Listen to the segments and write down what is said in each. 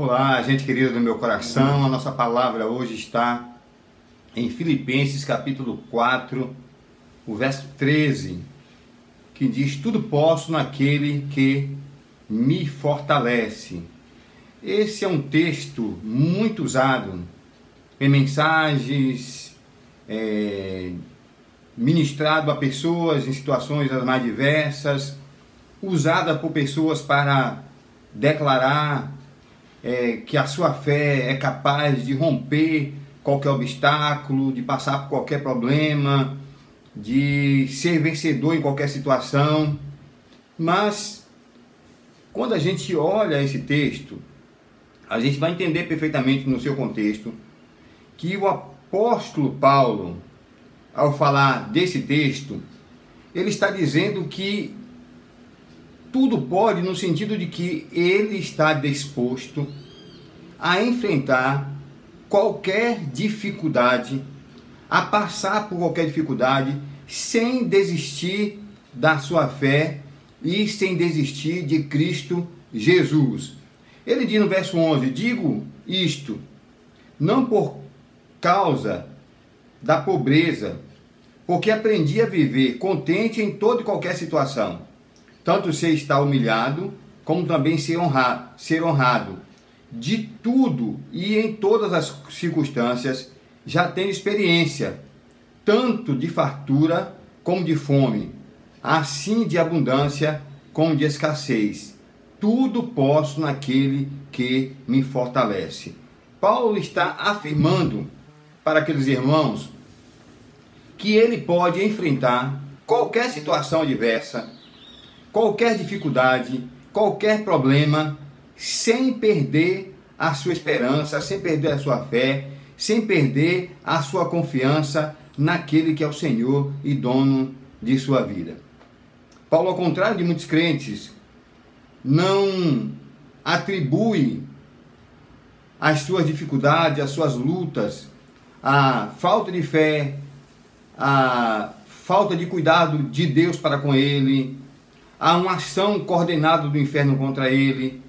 Olá, gente querida do meu coração. A nossa palavra hoje está em Filipenses capítulo 4, o verso 13, que diz: Tudo posso naquele que me fortalece. Esse é um texto muito usado em mensagens, é, ministrado a pessoas em situações as mais diversas, usada por pessoas para declarar é, que a sua fé é capaz de romper qualquer obstáculo, de passar por qualquer problema, de ser vencedor em qualquer situação. Mas quando a gente olha esse texto, a gente vai entender perfeitamente no seu contexto que o apóstolo Paulo, ao falar desse texto, ele está dizendo que tudo pode no sentido de que ele está disposto a enfrentar qualquer dificuldade, a passar por qualquer dificuldade, sem desistir da sua fé e sem desistir de Cristo Jesus. Ele diz no verso 11: Digo isto, não por causa da pobreza, porque aprendi a viver contente em toda e qualquer situação tanto ser estar humilhado, como também ser honrado, ser honrado. De tudo e em todas as circunstâncias já tenho experiência, tanto de fartura como de fome, assim de abundância como de escassez. Tudo posso naquele que me fortalece. Paulo está afirmando para aqueles irmãos que ele pode enfrentar qualquer situação adversa qualquer dificuldade, qualquer problema, sem perder a sua esperança, sem perder a sua fé, sem perder a sua confiança naquele que é o Senhor e dono de sua vida. Paulo, ao contrário de muitos crentes, não atribui as suas dificuldades, as suas lutas, a falta de fé, a falta de cuidado de Deus para com ele, há uma ação coordenada do inferno contra ele.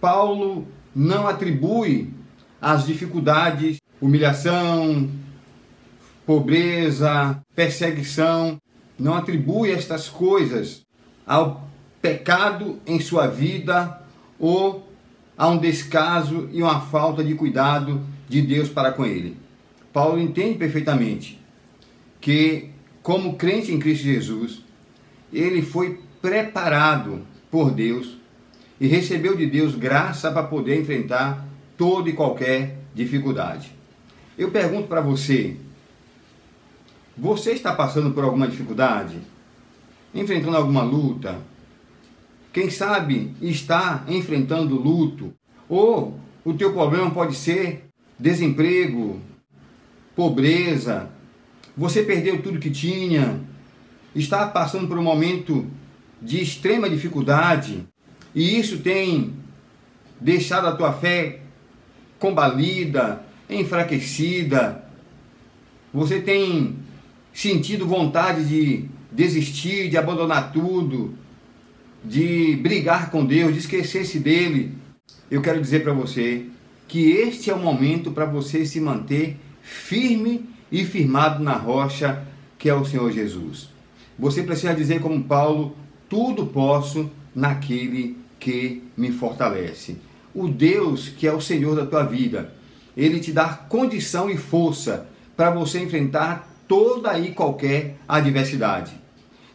Paulo não atribui as dificuldades, humilhação, pobreza, perseguição, não atribui estas coisas ao pecado em sua vida ou a um descaso e uma falta de cuidado de Deus para com ele. Paulo entende perfeitamente que, como crente em Cristo Jesus, ele foi preparado por Deus e recebeu de Deus graça para poder enfrentar toda e qualquer dificuldade. Eu pergunto para você: você está passando por alguma dificuldade? Enfrentando alguma luta? Quem sabe está enfrentando luto? Ou o teu problema pode ser desemprego, pobreza, você perdeu tudo que tinha, está passando por um momento de extrema dificuldade, e isso tem deixado a tua fé combalida, enfraquecida, você tem sentido vontade de desistir, de abandonar tudo, de brigar com Deus, de esquecer-se dele, eu quero dizer para você que este é o momento para você se manter firme e firmado na rocha que é o Senhor Jesus. Você precisa dizer como Paulo, tudo posso naquele que me fortalece. O Deus que é o Senhor da tua vida, ele te dá condição e força para você enfrentar toda e qualquer adversidade.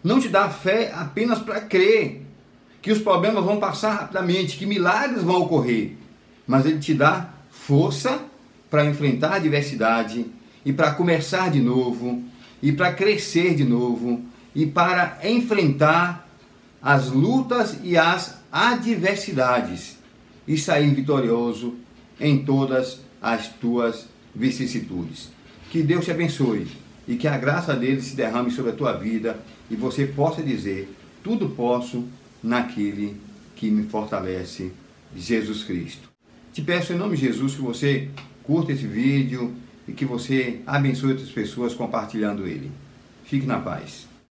Não te dá fé apenas para crer que os problemas vão passar rapidamente, que milagres vão ocorrer, mas ele te dá força para enfrentar a adversidade e para começar de novo e para crescer de novo e para enfrentar as lutas e as adversidades e sair vitorioso em todas as tuas vicissitudes. Que Deus te abençoe e que a graça dele se derrame sobre a tua vida e você possa dizer: tudo posso naquele que me fortalece, Jesus Cristo. Te peço em nome de Jesus que você curta esse vídeo e que você abençoe outras pessoas compartilhando ele. Fique na paz.